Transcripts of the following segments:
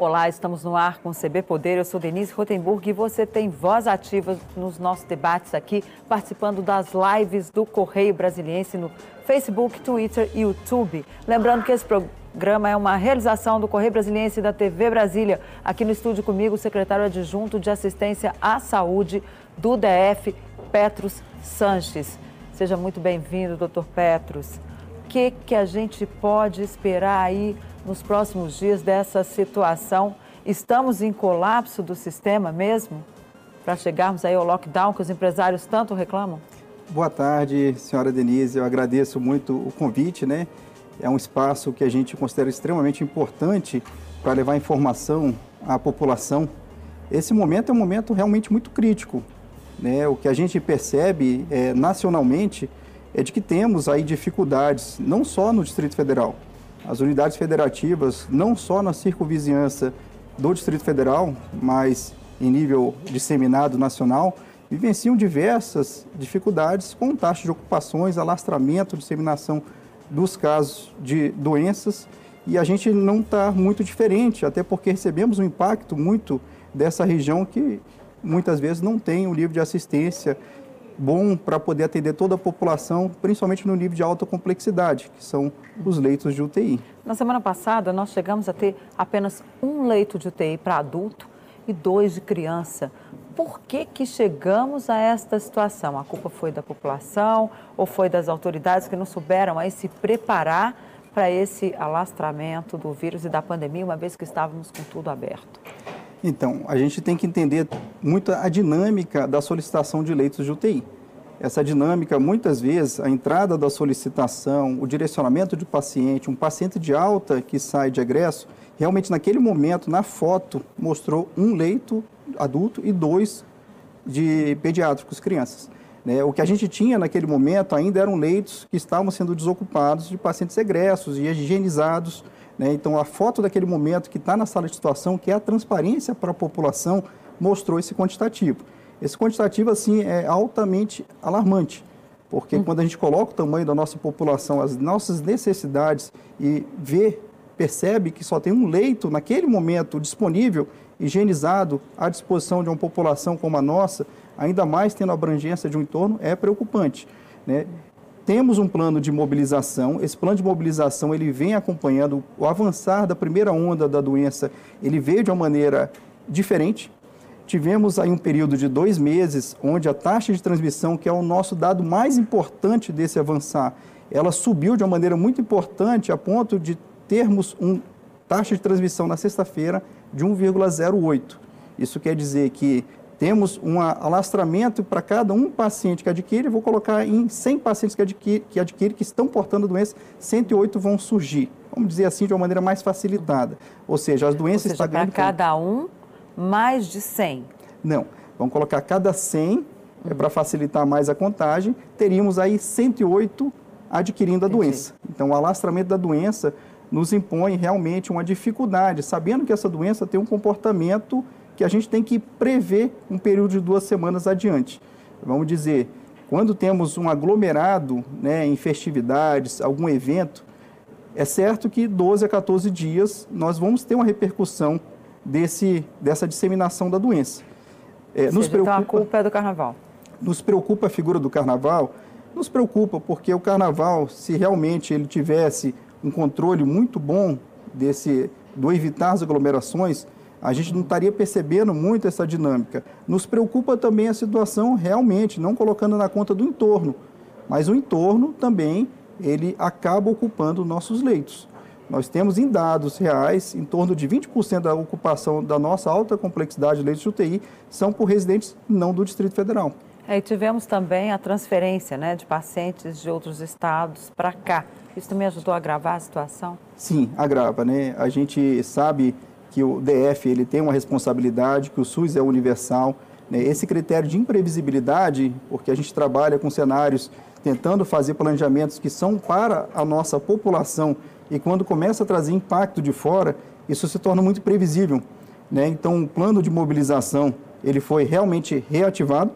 Olá, estamos no ar com o CB Poder. Eu sou Denise Rotenburg e você tem voz ativa nos nossos debates aqui, participando das lives do Correio Brasiliense no Facebook, Twitter e YouTube. Lembrando que esse programa é uma realização do Correio Brasiliense e da TV Brasília. Aqui no estúdio comigo, o secretário adjunto de Assistência à Saúde do DF, Petros Sanches. Seja muito bem-vindo, doutor Petros. Que, que a gente pode esperar aí nos próximos dias dessa situação? Estamos em colapso do sistema mesmo? Para chegarmos aí ao lockdown que os empresários tanto reclamam? Boa tarde, senhora Denise. Eu agradeço muito o convite, né? É um espaço que a gente considera extremamente importante para levar informação à população. Esse momento é um momento realmente muito crítico. Né? O que a gente percebe é, nacionalmente é de que temos aí dificuldades, não só no Distrito Federal, as unidades federativas, não só na circunvizinhança do Distrito Federal, mas em nível disseminado nacional, vivenciam diversas dificuldades com taxa de ocupações, alastramento, disseminação dos casos de doenças. E a gente não está muito diferente, até porque recebemos um impacto muito dessa região que muitas vezes não tem um nível de assistência bom para poder atender toda a população, principalmente no nível de alta complexidade, que são os leitos de UTI. Na semana passada, nós chegamos a ter apenas um leito de UTI para adulto e dois de criança. Por que, que chegamos a esta situação? A culpa foi da população ou foi das autoridades que não souberam aí se preparar para esse alastramento do vírus e da pandemia, uma vez que estávamos com tudo aberto? Então, a gente tem que entender muito a dinâmica da solicitação de leitos de UTI. Essa dinâmica, muitas vezes, a entrada da solicitação, o direcionamento de paciente, um paciente de alta que sai de egresso, realmente naquele momento, na foto, mostrou um leito adulto e dois de pediátricos, crianças. Né? O que a gente tinha naquele momento ainda eram leitos que estavam sendo desocupados de pacientes egressos e higienizados, né? Então, a foto daquele momento que está na sala de situação, que é a transparência para a população, mostrou esse quantitativo. Esse quantitativo, assim, é altamente alarmante, porque hum. quando a gente coloca o tamanho da nossa população, as nossas necessidades e vê, percebe que só tem um leito naquele momento disponível, higienizado, à disposição de uma população como a nossa, ainda mais tendo abrangência de um entorno, é preocupante. Né? temos um plano de mobilização. Esse plano de mobilização ele vem acompanhando o avançar da primeira onda da doença. Ele veio de uma maneira diferente. Tivemos aí um período de dois meses onde a taxa de transmissão, que é o nosso dado mais importante desse avançar, ela subiu de uma maneira muito importante a ponto de termos uma taxa de transmissão na sexta-feira de 1,08. Isso quer dizer que temos um alastramento para cada um paciente que adquire, vou colocar em 100 pacientes que adquire, que adquire, que estão portando a doença, 108 vão surgir. Vamos dizer assim, de uma maneira mais facilitada. Ou seja, as doenças estão ganhando... para cada um, mais de 100? Não, vamos colocar cada 100, uhum. é para facilitar mais a contagem, teríamos aí 108 adquirindo a Entendi. doença. Então, o alastramento da doença nos impõe realmente uma dificuldade, sabendo que essa doença tem um comportamento que a gente tem que prever um período de duas semanas adiante. Vamos dizer, quando temos um aglomerado né, em festividades, algum evento, é certo que 12 a 14 dias nós vamos ter uma repercussão desse, dessa disseminação da doença. É, nos seja, preocupa, então a culpa é do carnaval. Nos preocupa a figura do carnaval? Nos preocupa porque o carnaval, se realmente ele tivesse um controle muito bom desse do evitar as aglomerações, a gente não estaria percebendo muito essa dinâmica. Nos preocupa também a situação realmente, não colocando na conta do entorno, mas o entorno também ele acaba ocupando nossos leitos. Nós temos em dados reais, em torno de 20% da ocupação da nossa alta complexidade de leitos de UTI são por residentes não do Distrito Federal. É, e tivemos também a transferência né, de pacientes de outros estados para cá. Isso também ajudou a agravar a situação? Sim, agrava. Né? A gente sabe que o DF ele tem uma responsabilidade, que o SUS é universal. Né? Esse critério de imprevisibilidade, porque a gente trabalha com cenários tentando fazer planejamentos que são para a nossa população e quando começa a trazer impacto de fora, isso se torna muito previsível. Né? Então, o plano de mobilização ele foi realmente reativado,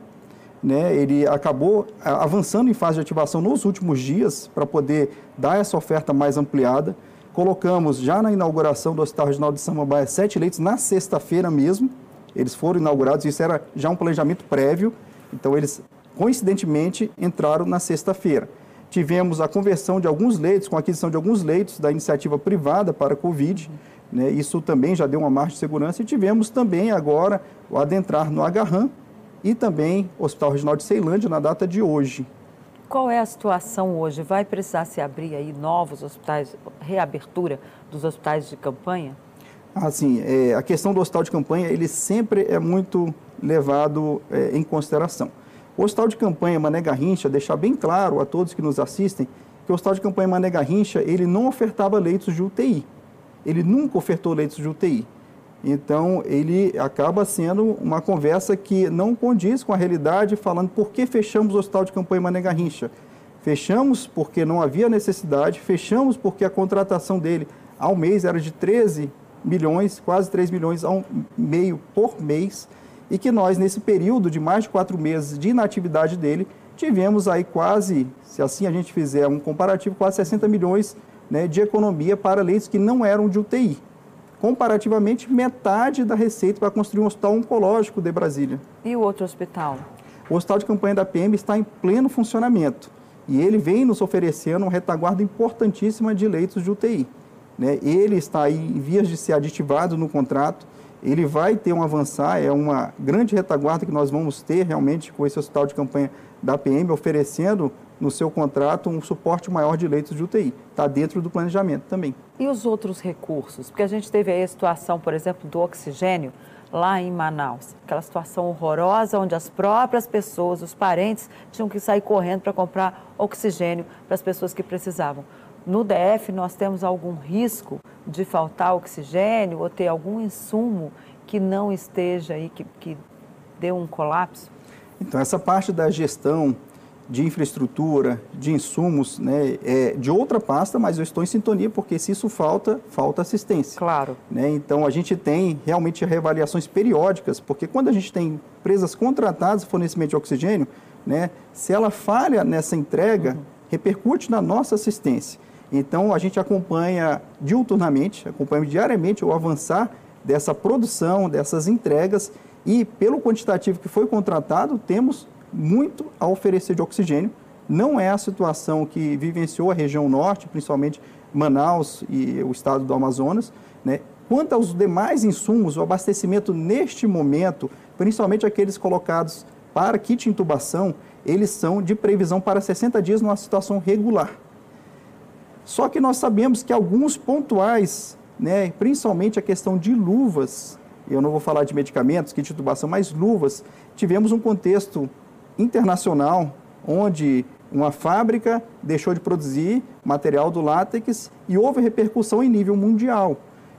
né? ele acabou avançando em fase de ativação nos últimos dias para poder dar essa oferta mais ampliada. Colocamos já na inauguração do Hospital Regional de Samambaia sete leitos na sexta-feira mesmo. Eles foram inaugurados, isso era já um planejamento prévio. Então, eles, coincidentemente, entraram na sexta-feira. Tivemos a conversão de alguns leitos, com a aquisição de alguns leitos da iniciativa privada para a Covid. Né? Isso também já deu uma margem de segurança. E tivemos também agora o adentrar no Agarram e também Hospital Regional de Ceilândia na data de hoje. Qual é a situação hoje? Vai precisar se abrir aí novos hospitais, reabertura dos hospitais de campanha? Assim, é, a questão do hospital de campanha, ele sempre é muito levado é, em consideração. O hospital de campanha Mané Garrincha, deixar bem claro a todos que nos assistem, que o hospital de campanha Mané Garrincha, ele não ofertava leitos de UTI. Ele nunca ofertou leitos de UTI. Então, ele acaba sendo uma conversa que não condiz com a realidade, falando por que fechamos o hospital de campanha Mané Garrincha. Fechamos porque não havia necessidade, fechamos porque a contratação dele ao mês era de 13 milhões, quase 3 milhões ao meio por mês, e que nós, nesse período de mais de quatro meses de inatividade dele, tivemos aí quase, se assim a gente fizer um comparativo, quase 60 milhões né, de economia para leitos que não eram de UTI comparativamente metade da receita para construir um hospital oncológico de Brasília. E o outro hospital? O hospital de campanha da PM está em pleno funcionamento e ele vem nos oferecendo uma retaguarda importantíssima de leitos de UTI. Né? Ele está aí em vias de ser aditivado no contrato, ele vai ter um avançar, é uma grande retaguarda que nós vamos ter realmente com esse hospital de campanha da PM, oferecendo no seu contrato um suporte maior de leitos de UTI. Está dentro do planejamento também. E os outros recursos? Porque a gente teve aí a situação, por exemplo, do oxigênio lá em Manaus. Aquela situação horrorosa onde as próprias pessoas, os parentes, tinham que sair correndo para comprar oxigênio para as pessoas que precisavam. No DF, nós temos algum risco de faltar oxigênio ou ter algum insumo que não esteja aí, que, que dê um colapso? Então, essa parte da gestão de infraestrutura, de insumos, né, é de outra pasta, mas eu estou em sintonia porque se isso falta, falta assistência. Claro. Né? Então a gente tem realmente reavaliações periódicas, porque quando a gente tem empresas contratadas fornecimento de oxigênio, né, se ela falha nessa entrega, uhum. repercute na nossa assistência. Então a gente acompanha diuturnamente, acompanha diariamente o avançar dessa produção, dessas entregas e pelo quantitativo que foi contratado, temos muito a oferecer de oxigênio. Não é a situação que vivenciou a região norte, principalmente Manaus e o estado do Amazonas. Né? Quanto aos demais insumos, o abastecimento neste momento, principalmente aqueles colocados para kit intubação, eles são de previsão para 60 dias numa situação regular. Só que nós sabemos que alguns pontuais, né, principalmente a questão de luvas, eu não vou falar de medicamentos, kit de intubação, mas luvas, tivemos um contexto internacional, onde uma fábrica deixou de produzir material do látex e houve repercussão em nível mundial.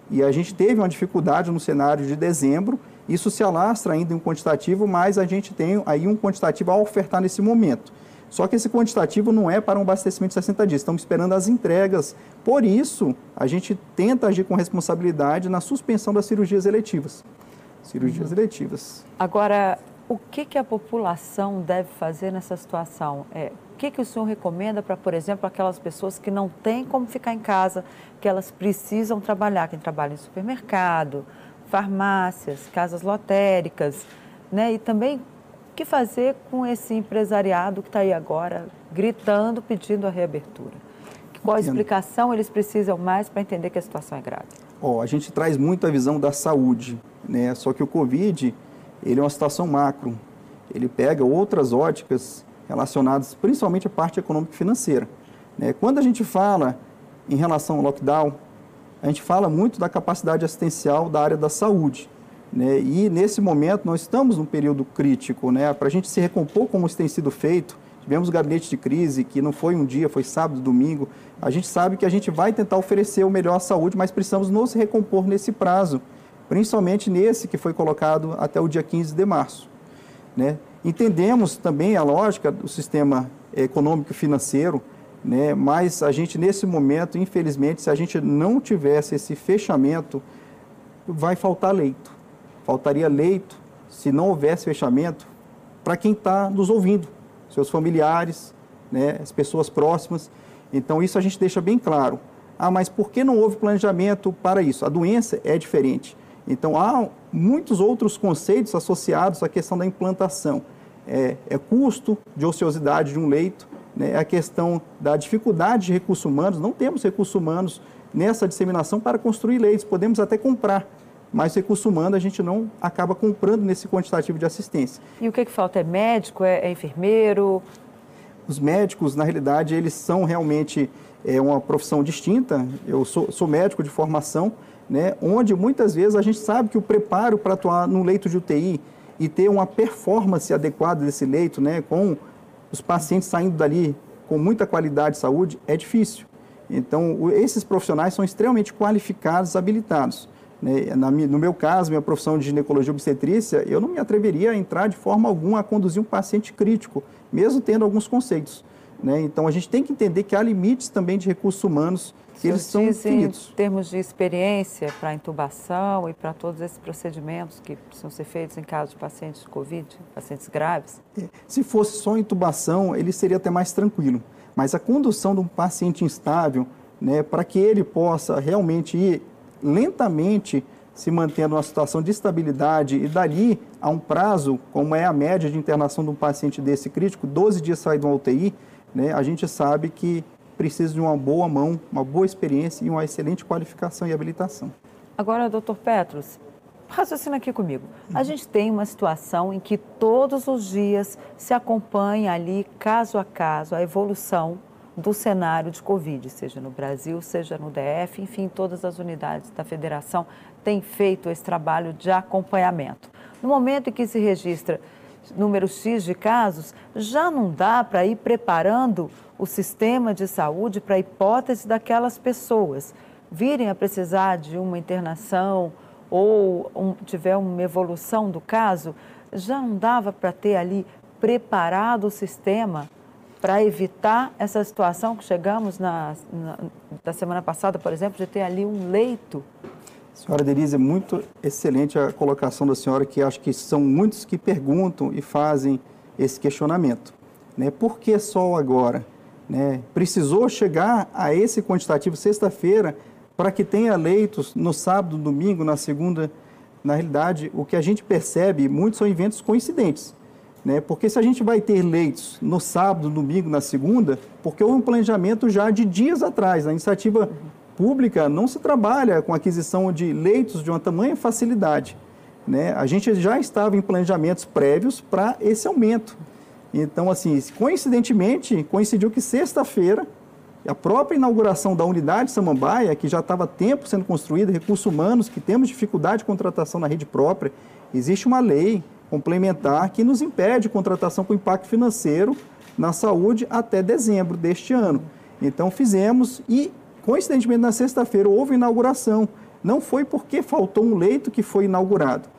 E a gente teve uma dificuldade no cenário de dezembro, isso se alastra ainda em um quantitativo, mas a gente tem aí um quantitativo a ofertar nesse momento. Só que esse quantitativo não é para um abastecimento de 60 dias, estamos esperando as entregas. Por isso, a gente tenta agir com responsabilidade na suspensão das cirurgias eletivas. Cirurgias uhum. eletivas. Agora, o que, que a população deve fazer nessa situação? É, o que, que o senhor recomenda para, por exemplo, aquelas pessoas que não têm como ficar em casa, que elas precisam trabalhar, quem trabalha em supermercado, farmácias, casas lotéricas, né? E também que fazer com esse empresariado que está aí agora gritando, pedindo a reabertura? Qual a explicação eles precisam mais para entender que a situação é grave? Oh, a gente traz muito a visão da saúde, né? Só que o Covid ele é uma situação macro. Ele pega outras óticas relacionadas principalmente à parte econômica e financeira. Né? Quando a gente fala em relação ao lockdown, a gente fala muito da capacidade assistencial da área da saúde. Né? E nesse momento nós estamos num período crítico, né? para a gente se recompor como isso tem sido feito. Tivemos o gabinete de crise, que não foi um dia, foi sábado, domingo. A gente sabe que a gente vai tentar oferecer o melhor à saúde, mas precisamos nos recompor nesse prazo principalmente nesse que foi colocado até o dia 15 de março. Né? Entendemos também a lógica do sistema econômico e financeiro, né? mas a gente, nesse momento, infelizmente, se a gente não tivesse esse fechamento, vai faltar leito. Faltaria leito se não houvesse fechamento para quem está nos ouvindo, seus familiares, né? as pessoas próximas. Então, isso a gente deixa bem claro. Ah, mas por que não houve planejamento para isso? A doença é diferente. Então, há muitos outros conceitos associados à questão da implantação. É, é custo de ociosidade de um leito, né? é a questão da dificuldade de recursos humanos. Não temos recursos humanos nessa disseminação para construir leitos, podemos até comprar, mas recurso humano a gente não acaba comprando nesse quantitativo de assistência. E o que, que falta? É médico? É, é enfermeiro? Os médicos, na realidade, eles são realmente é, uma profissão distinta. Eu sou, sou médico de formação, né, onde muitas vezes a gente sabe que o preparo para atuar no leito de UTI e ter uma performance adequada desse leito, né, com os pacientes saindo dali com muita qualidade de saúde, é difícil. Então, esses profissionais são extremamente qualificados, habilitados. Né? no meu caso, minha profissão de ginecologia obstetrícia, eu não me atreveria a entrar de forma alguma a conduzir um paciente crítico, mesmo tendo alguns conceitos. Né? Então, a gente tem que entender que há limites também de recursos humanos que eles são infinitos. Em termos de experiência para intubação e para todos esses procedimentos que precisam ser feitos em caso de pacientes de Covid, pacientes graves? É, se fosse só intubação, ele seria até mais tranquilo. Mas a condução de um paciente instável, né, para que ele possa realmente ir lentamente se mantendo uma situação de estabilidade e dali a um prazo, como é a média de internação de um paciente desse crítico, 12 dias sair de uma UTI, né, a gente sabe que precisa de uma boa mão, uma boa experiência e uma excelente qualificação e habilitação. Agora, doutor Petros, raciocina aqui comigo. A gente tem uma situação em que todos os dias se acompanha ali, caso a caso, a evolução do cenário de Covid, seja no Brasil, seja no DF, enfim, todas as unidades da federação têm feito esse trabalho de acompanhamento. No momento em que se registra número X de casos, já não dá para ir preparando o sistema de saúde para a hipótese daquelas pessoas virem a precisar de uma internação ou um, tiver uma evolução do caso, já não dava para ter ali preparado o sistema para evitar essa situação que chegamos na, na, da semana passada, por exemplo, de ter ali um leito. Senhora Denise, é muito excelente a colocação da senhora, que acho que são muitos que perguntam e fazem esse questionamento. Né? Por que só agora? Né? Precisou chegar a esse quantitativo sexta-feira para que tenha leitos no sábado, domingo, na segunda. Na realidade, o que a gente percebe, muitos são eventos coincidentes. Né? Porque se a gente vai ter leitos no sábado, domingo, na segunda, porque houve um planejamento já de dias atrás. A iniciativa pública não se trabalha com aquisição de leitos de uma tamanha facilidade. Né? A gente já estava em planejamentos prévios para esse aumento. Então, assim, coincidentemente, coincidiu que sexta-feira, a própria inauguração da unidade Samambaia, que já estava tempo sendo construída, recursos humanos, que temos dificuldade de contratação na rede própria, existe uma lei complementar que nos impede contratação com impacto financeiro na saúde até dezembro deste ano. Então, fizemos e, coincidentemente, na sexta-feira houve inauguração. Não foi porque faltou um leito que foi inaugurado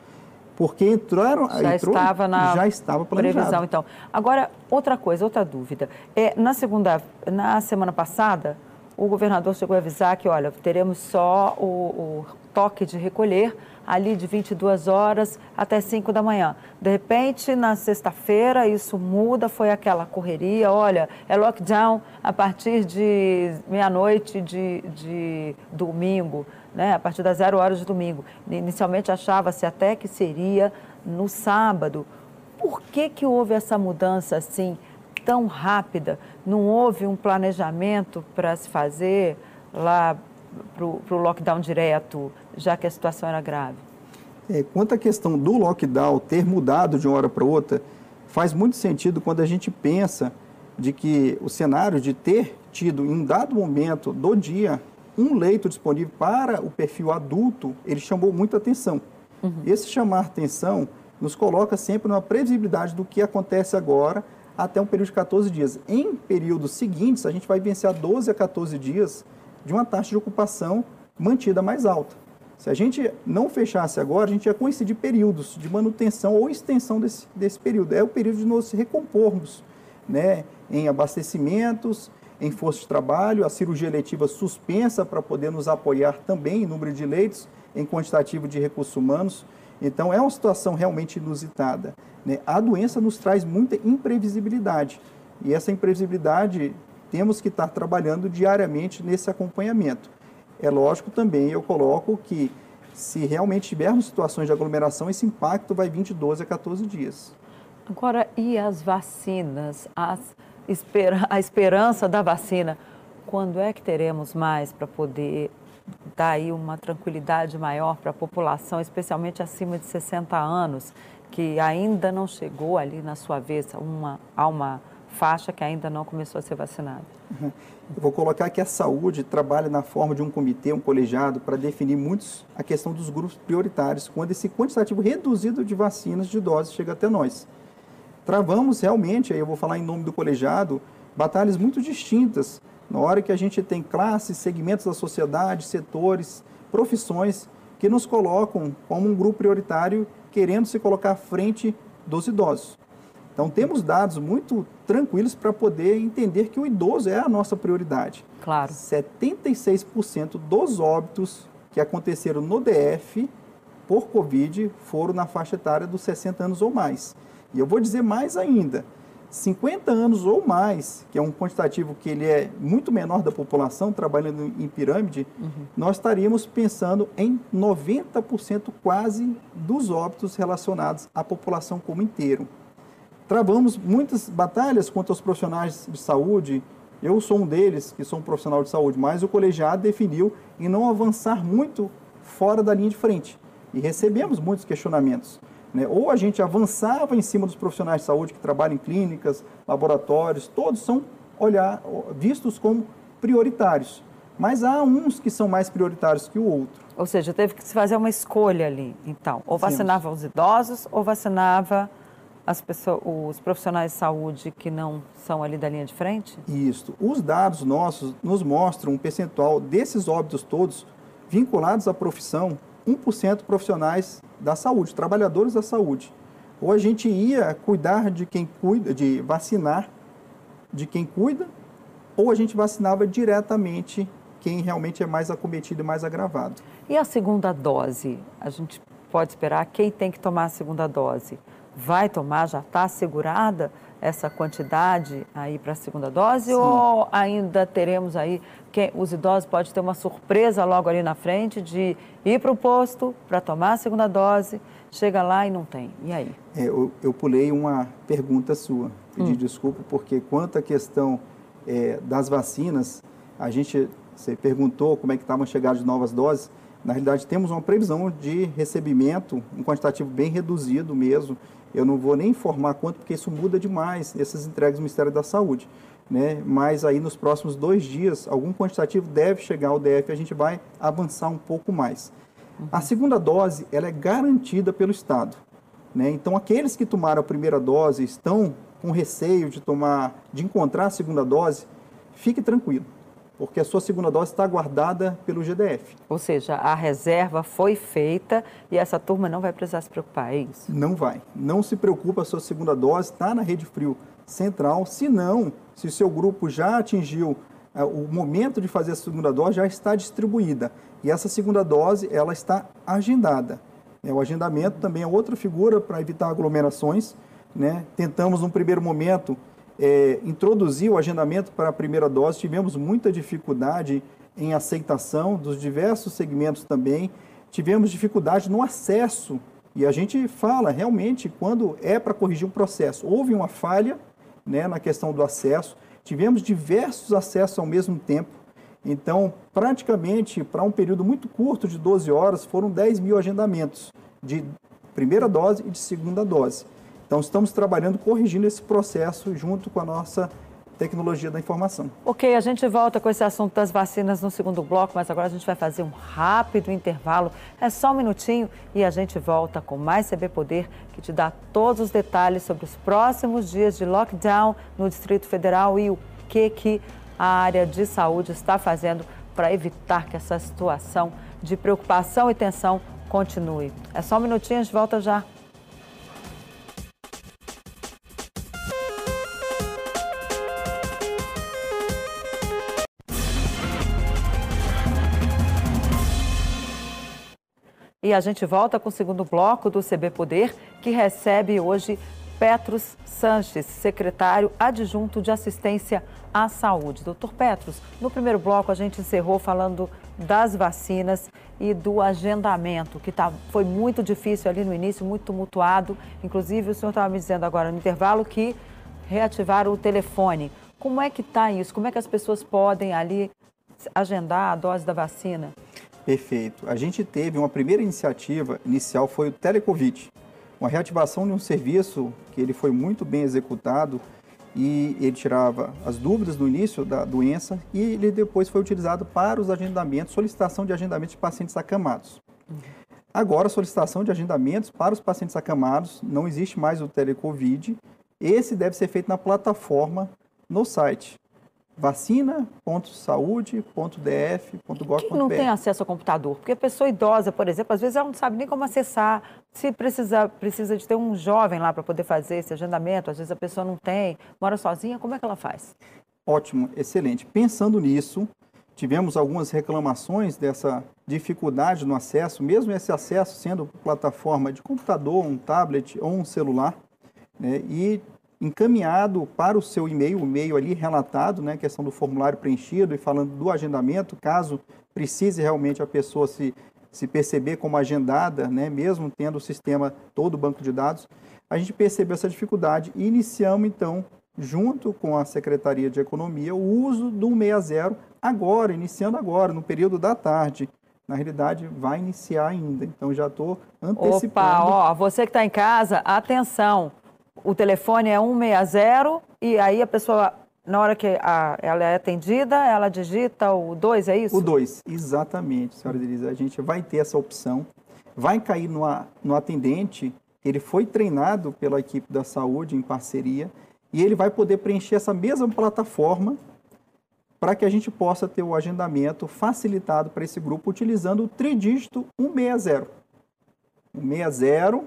porque entraram já entrou, estava na já estava planejado. previsão então agora outra coisa outra dúvida é na segunda na semana passada o governador chegou a avisar que olha teremos só o, o toque de recolher ali de 22 horas até 5 da manhã. De repente, na sexta-feira, isso muda, foi aquela correria, olha, é lockdown a partir de meia-noite de, de domingo né, a partir das zero horas de domingo. Inicialmente achava-se até que seria no sábado. Por que, que houve essa mudança assim tão rápida? Não houve um planejamento para se fazer lá para o lockdown direto, já que a situação era grave? É, quanto à questão do lockdown ter mudado de uma hora para outra, faz muito sentido quando a gente pensa de que o cenário de ter tido em um dado momento do dia um leito disponível para o perfil adulto, ele chamou muita atenção. Uhum. Esse chamar atenção nos coloca sempre numa previsibilidade do que acontece agora até um período de 14 dias. Em períodos seguintes, a gente vai vencer 12 a 14 dias de uma taxa de ocupação mantida mais alta. Se a gente não fechasse agora, a gente ia coincidir períodos de manutenção ou extensão desse, desse período. É o período de nos recompormos né, em abastecimentos, em força de trabalho, a cirurgia eletiva suspensa para poder nos apoiar também em número de leitos, em quantitativo de recursos humanos. Então, é uma situação realmente inusitada. Né? A doença nos traz muita imprevisibilidade. E essa imprevisibilidade temos que estar trabalhando diariamente nesse acompanhamento. É lógico também, eu coloco que se realmente tivermos situações de aglomeração, esse impacto vai vir de 12 a 14 dias. Agora, e as vacinas? As esper a esperança da vacina? Quando é que teremos mais para poder dar aí uma tranquilidade maior para a população, especialmente acima de 60 anos, que ainda não chegou ali na sua vez uma, a uma faixa que ainda não começou a ser vacinada? Uhum. Eu vou colocar que a saúde trabalha na forma de um comitê, um colegiado, para definir muitos a questão dos grupos prioritários, quando esse quantitativo reduzido de vacinas de doses chega até nós. Travamos realmente, aí eu vou falar em nome do colegiado, batalhas muito distintas. Na hora que a gente tem classes, segmentos da sociedade, setores, profissões que nos colocam como um grupo prioritário querendo se colocar à frente dos idosos. Então, temos dados muito tranquilos para poder entender que o idoso é a nossa prioridade. Claro. 76% dos óbitos que aconteceram no DF por Covid foram na faixa etária dos 60 anos ou mais. E eu vou dizer mais ainda, 50 anos ou mais, que é um quantitativo que ele é muito menor da população, trabalhando em pirâmide, uhum. nós estaríamos pensando em 90% quase dos óbitos relacionados à população como inteiro. Travamos muitas batalhas contra os profissionais de saúde. Eu sou um deles, que sou um profissional de saúde, mas o colegiado definiu em não avançar muito fora da linha de frente. E recebemos muitos questionamentos. Né? Ou a gente avançava em cima dos profissionais de saúde que trabalham em clínicas, laboratórios, todos são olhar, vistos como prioritários. Mas há uns que são mais prioritários que o outro. Ou seja, teve que se fazer uma escolha ali, então. Ou vacinava Sim. os idosos ou vacinava as pessoas, os profissionais de saúde que não são ali da linha de frente? Isso. Os dados nossos nos mostram um percentual desses óbitos todos vinculados à profissão, 1% profissionais da saúde, trabalhadores da saúde. Ou a gente ia cuidar de quem cuida, de vacinar de quem cuida, ou a gente vacinava diretamente quem realmente é mais acometido e mais agravado. E a segunda dose? A gente pode esperar quem tem que tomar a segunda dose? Vai tomar, já está assegurada essa quantidade aí para a segunda dose Sim. ou ainda teremos aí, que os idosos podem ter uma surpresa logo ali na frente de ir para o posto para tomar a segunda dose, chega lá e não tem. E aí? É, eu, eu, pulei uma pergunta sua, pedi hum. desculpa, porque quanto à questão é, das vacinas, a gente, você perguntou como é que estavam chegadas de novas doses, na realidade temos uma previsão de recebimento, um quantitativo bem reduzido mesmo, eu não vou nem informar quanto, porque isso muda demais, essas entregas do Ministério da Saúde. Né? Mas aí nos próximos dois dias, algum quantitativo deve chegar ao DF, a gente vai avançar um pouco mais. A segunda dose, ela é garantida pelo Estado. Né? Então, aqueles que tomaram a primeira dose estão com receio de tomar, de encontrar a segunda dose, fique tranquilo porque a sua segunda dose está guardada pelo GDF. Ou seja, a reserva foi feita e essa turma não vai precisar se preocupar, é isso? Não vai. Não se preocupe, a sua segunda dose está na rede frio central. Se não, se o seu grupo já atingiu uh, o momento de fazer a segunda dose, já está distribuída. E essa segunda dose, ela está agendada. É, o agendamento também é outra figura para evitar aglomerações. Né? Tentamos, num primeiro momento, é, introduzir o agendamento para a primeira dose, tivemos muita dificuldade em aceitação dos diversos segmentos também, tivemos dificuldade no acesso. E a gente fala realmente quando é para corrigir um processo. Houve uma falha né, na questão do acesso, tivemos diversos acessos ao mesmo tempo. Então, praticamente, para um período muito curto de 12 horas, foram 10 mil agendamentos de primeira dose e de segunda dose. Então, estamos trabalhando, corrigindo esse processo junto com a nossa tecnologia da informação. Ok, a gente volta com esse assunto das vacinas no segundo bloco, mas agora a gente vai fazer um rápido intervalo. É só um minutinho e a gente volta com mais CB Poder, que te dá todos os detalhes sobre os próximos dias de lockdown no Distrito Federal e o que, que a área de saúde está fazendo para evitar que essa situação de preocupação e tensão continue. É só um minutinho, a gente volta já. E a gente volta com o segundo bloco do CB Poder, que recebe hoje Petros Sanches, secretário adjunto de assistência à saúde. Doutor Petros, no primeiro bloco a gente encerrou falando das vacinas e do agendamento, que tá, foi muito difícil ali no início, muito tumultuado. Inclusive, o senhor estava me dizendo agora no intervalo que reativaram o telefone. Como é que está isso? Como é que as pessoas podem ali agendar a dose da vacina? Perfeito. A gente teve uma primeira iniciativa, inicial foi o Telecovid, uma reativação de um serviço que ele foi muito bem executado e ele tirava as dúvidas no início da doença e ele depois foi utilizado para os agendamentos, solicitação de agendamentos de pacientes acamados. Agora, solicitação de agendamentos para os pacientes acamados, não existe mais o telecovid. Esse deve ser feito na plataforma no site vacina.saude.df.gov.br. Quem não tem acesso ao computador? Porque a pessoa idosa, por exemplo, às vezes ela não sabe nem como acessar. Se precisa, precisa de ter um jovem lá para poder fazer esse agendamento, às vezes a pessoa não tem, mora sozinha, como é que ela faz? Ótimo, excelente. Pensando nisso, tivemos algumas reclamações dessa dificuldade no acesso, mesmo esse acesso sendo plataforma de computador, um tablet ou um celular, né? e encaminhado para o seu e-mail, o e-mail ali relatado, né, questão do formulário preenchido e falando do agendamento, caso precise realmente a pessoa se, se perceber como agendada, né, mesmo tendo o sistema todo o banco de dados, a gente percebeu essa dificuldade e iniciamos então, junto com a Secretaria de Economia, o uso do 60 agora, iniciando agora, no período da tarde. Na realidade, vai iniciar ainda, então já estou antecipando. Opa, ó, você que está em casa, atenção! O telefone é 160 e aí a pessoa, na hora que a, ela é atendida, ela digita o 2, é isso? O 2, exatamente, senhora Denise. A gente vai ter essa opção, vai cair no, no atendente, ele foi treinado pela equipe da saúde em parceria e ele vai poder preencher essa mesma plataforma para que a gente possa ter o agendamento facilitado para esse grupo utilizando o tridígito 160. 160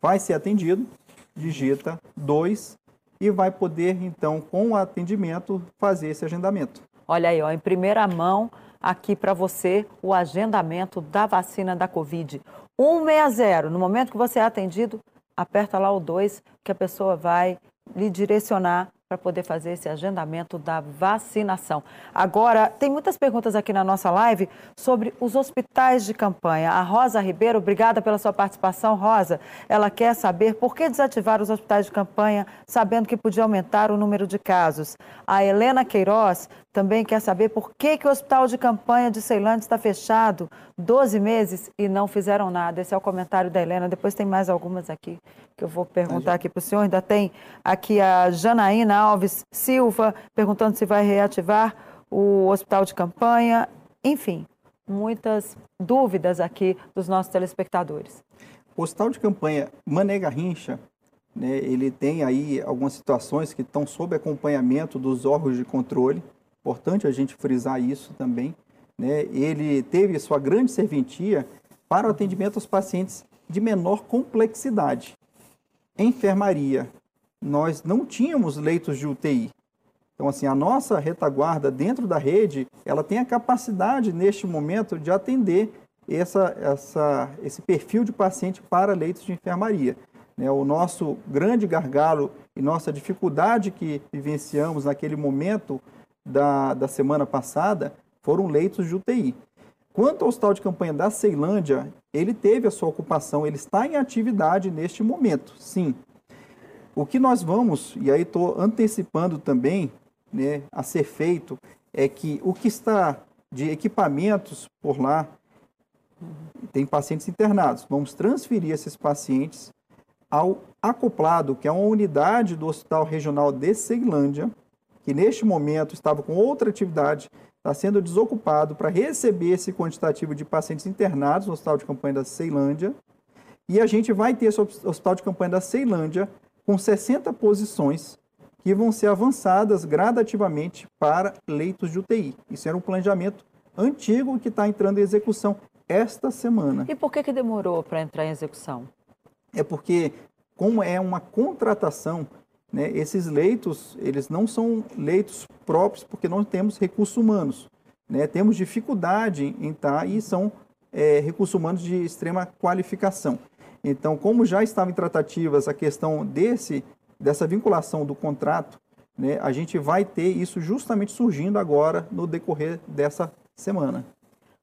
vai ser atendido digita 2 e vai poder, então, com o atendimento, fazer esse agendamento. Olha aí, ó, em primeira mão, aqui para você, o agendamento da vacina da Covid. 160, no momento que você é atendido, aperta lá o 2, que a pessoa vai lhe direcionar para poder fazer esse agendamento da vacinação. Agora, tem muitas perguntas aqui na nossa live sobre os hospitais de campanha. A Rosa Ribeiro, obrigada pela sua participação, Rosa. Ela quer saber por que desativar os hospitais de campanha, sabendo que podia aumentar o número de casos. A Helena Queiroz também quer saber por que, que o hospital de campanha de Ceilândia está fechado 12 meses e não fizeram nada. Esse é o comentário da Helena. Depois tem mais algumas aqui que eu vou perguntar aqui para o senhor. Ainda tem aqui a Janaína Alves Silva perguntando se vai reativar o hospital de campanha. Enfim, muitas dúvidas aqui dos nossos telespectadores. O hospital de campanha Mané Garrincha, né, ele tem aí algumas situações que estão sob acompanhamento dos órgãos de controle Importante a gente frisar isso também. Né? Ele teve sua grande serventia para o atendimento aos pacientes de menor complexidade. Enfermaria, nós não tínhamos leitos de UTI. Então, assim, a nossa retaguarda dentro da rede, ela tem a capacidade, neste momento, de atender essa, essa, esse perfil de paciente para leitos de enfermaria. Né? O nosso grande gargalo e nossa dificuldade que vivenciamos naquele momento da, da semana passada foram leitos de UTI. Quanto ao hospital de campanha da Ceilândia, ele teve a sua ocupação, ele está em atividade neste momento, sim. O que nós vamos, e aí estou antecipando também né, a ser feito, é que o que está de equipamentos por lá, tem pacientes internados, vamos transferir esses pacientes ao acoplado, que é uma unidade do Hospital Regional de Ceilândia, que neste momento estava com outra atividade, está sendo desocupado para receber esse quantitativo de pacientes internados no Hospital de Campanha da Ceilândia. E a gente vai ter esse Hospital de Campanha da Ceilândia com 60 posições que vão ser avançadas gradativamente para leitos de UTI. Isso era um planejamento antigo que está entrando em execução esta semana. E por que, que demorou para entrar em execução? É porque, como é uma contratação né? Esses leitos, eles não são leitos próprios porque não temos recursos humanos. Né? Temos dificuldade em estar e são é, recursos humanos de extrema qualificação. Então, como já estava em tratativas a questão desse, dessa vinculação do contrato, né, a gente vai ter isso justamente surgindo agora no decorrer dessa semana.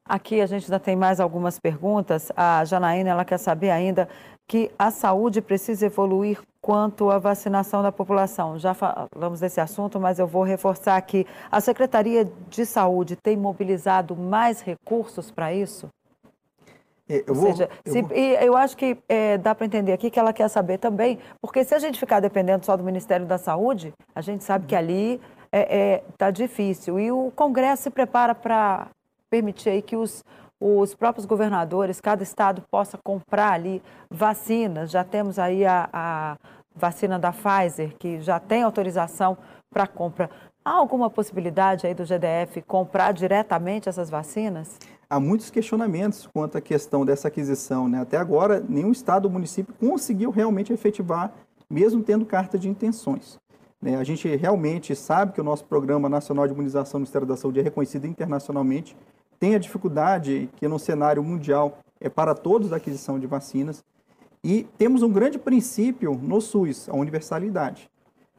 Aqui a gente ainda tem mais algumas perguntas. A Janaína ela quer saber ainda que a saúde precisa evoluir quanto à vacinação da população. Já falamos desse assunto, mas eu vou reforçar aqui. A Secretaria de Saúde tem mobilizado mais recursos para isso? É, eu Ou vou, seja, eu, se, vou... eu acho que é, dá para entender aqui que ela quer saber também, porque se a gente ficar dependendo só do Ministério da Saúde, a gente sabe que ali está é, é, difícil. E o Congresso se prepara para permitir aí que os, os próprios governadores, cada estado possa comprar ali vacinas. Já temos aí a, a vacina da Pfizer, que já tem autorização para compra. Há alguma possibilidade aí do GDF comprar diretamente essas vacinas? Há muitos questionamentos quanto à questão dessa aquisição. Né? Até agora, nenhum estado ou município conseguiu realmente efetivar, mesmo tendo carta de intenções. Né? A gente realmente sabe que o nosso Programa Nacional de Imunização do Ministério da Saúde é reconhecido internacionalmente tem a dificuldade que no cenário mundial é para todos a aquisição de vacinas. E temos um grande princípio no SUS, a universalidade.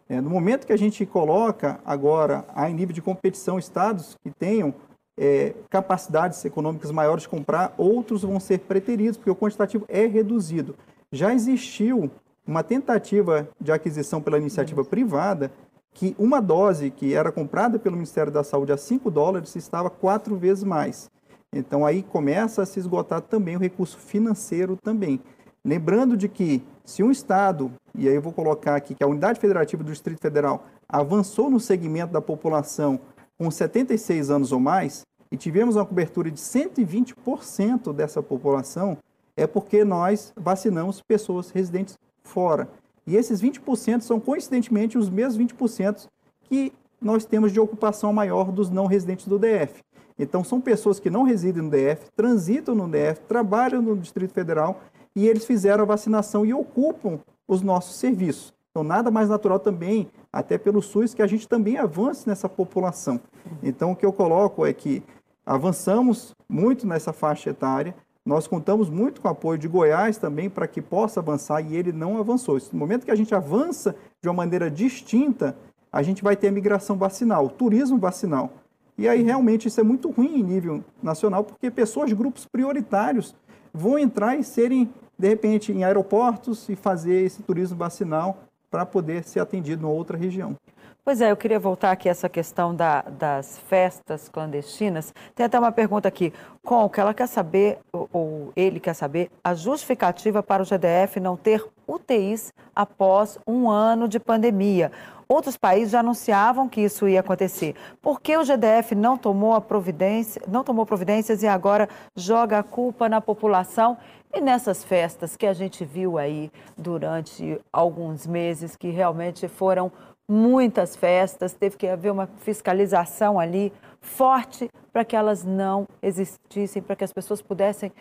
É, no momento que a gente coloca agora, a nível de competição, estados que tenham é, capacidades econômicas maiores de comprar, outros vão ser preteridos, porque o quantitativo é reduzido. Já existiu uma tentativa de aquisição pela iniciativa privada que uma dose que era comprada pelo Ministério da Saúde a 5 dólares estava quatro vezes mais. Então aí começa a se esgotar também o recurso financeiro também. Lembrando de que se um estado, e aí eu vou colocar aqui que a unidade federativa do Distrito Federal avançou no segmento da população com 76 anos ou mais e tivemos uma cobertura de 120% dessa população, é porque nós vacinamos pessoas residentes fora. E esses 20% são coincidentemente os mesmos 20% que nós temos de ocupação maior dos não residentes do DF. Então, são pessoas que não residem no DF, transitam no DF, trabalham no Distrito Federal e eles fizeram a vacinação e ocupam os nossos serviços. Então, nada mais natural também, até pelo SUS, que a gente também avance nessa população. Então, o que eu coloco é que avançamos muito nessa faixa etária, nós contamos muito com o apoio de Goiás também para que possa avançar e ele não avançou. No momento que a gente avança de uma maneira distinta, a gente vai ter a migração vacinal, o turismo vacinal. E aí realmente isso é muito ruim em nível nacional, porque pessoas de grupos prioritários vão entrar e serem, de repente, em aeroportos e fazer esse turismo vacinal para poder ser atendido em outra região. Pois é, eu queria voltar aqui a essa questão da, das festas clandestinas. Tem até uma pergunta aqui. Com que ela quer saber, ou, ou ele quer saber, a justificativa para o GDF não ter UTIs após um ano de pandemia. Outros países já anunciavam que isso ia acontecer. Por que o GDF não tomou a providência, não tomou providências e agora joga a culpa na população e nessas festas que a gente viu aí durante alguns meses que realmente foram muitas festas, teve que haver uma fiscalização ali forte para que elas não existissem, para que as pessoas pudessem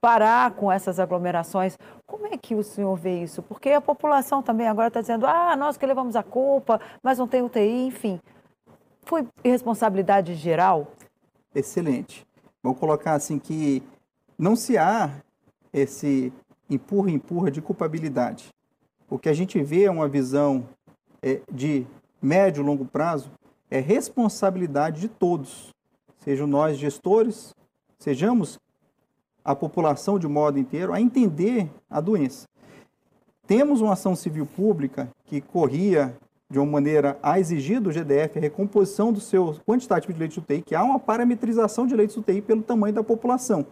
parar com essas aglomerações. Como é que o senhor vê isso? Porque a população também agora está dizendo, ah, nós que levamos a culpa, mas não tem UTI, enfim. Foi irresponsabilidade geral? Excelente. Vou colocar assim que não se há esse empurra-empurra de culpabilidade. O que a gente vê é uma visão de médio e longo prazo é responsabilidade de todos, sejam nós gestores, sejamos a população de modo inteiro, a entender a doença. Temos uma ação civil pública que corria de uma maneira a exigir do GDF a recomposição do seu quantitativo de leitos UTI, que há uma parametrização de leitos UTI pelo tamanho da população.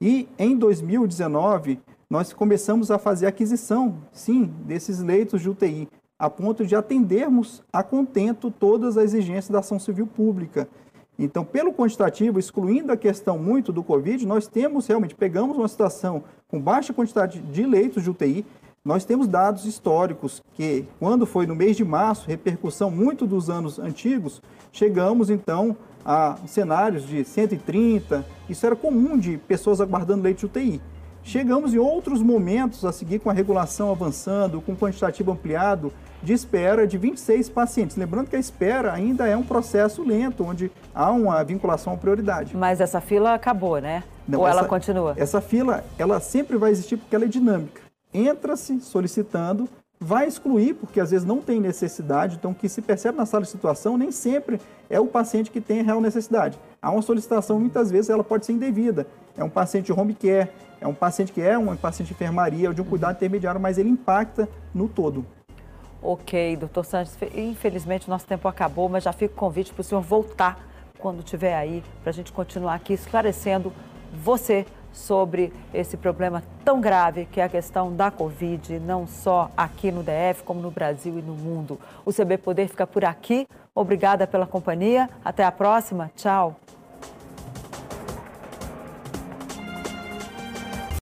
E em 2019, nós começamos a fazer aquisição, sim, desses leitos de UTI, a ponto de atendermos a contento todas as exigências da ação civil pública. Então, pelo quantitativo, excluindo a questão muito do Covid, nós temos realmente, pegamos uma situação com baixa quantidade de leitos de UTI, nós temos dados históricos que, quando foi no mês de março, repercussão muito dos anos antigos, chegamos então a cenários de 130, isso era comum de pessoas aguardando leite de UTI. Chegamos em outros momentos a seguir com a regulação avançando, com quantitativo ampliado, de espera de 26 pacientes. Lembrando que a espera ainda é um processo lento, onde há uma vinculação à prioridade. Mas essa fila acabou, né? Não, Ou essa, ela continua? Essa fila, ela sempre vai existir porque ela é dinâmica. Entra-se solicitando, vai excluir, porque às vezes não tem necessidade, então o que se percebe na sala de situação nem sempre é o paciente que tem real necessidade. Há uma solicitação, muitas vezes, ela pode ser indevida. É um paciente de home care, é um paciente que é um paciente de enfermaria ou de um cuidado intermediário, mas ele impacta no todo. Ok, doutor Santos, infelizmente o nosso tempo acabou, mas já fica o convite para o senhor voltar quando estiver aí, para a gente continuar aqui esclarecendo você sobre esse problema tão grave que é a questão da Covid, não só aqui no DF, como no Brasil e no mundo. O CB Poder fica por aqui. Obrigada pela companhia. Até a próxima. Tchau.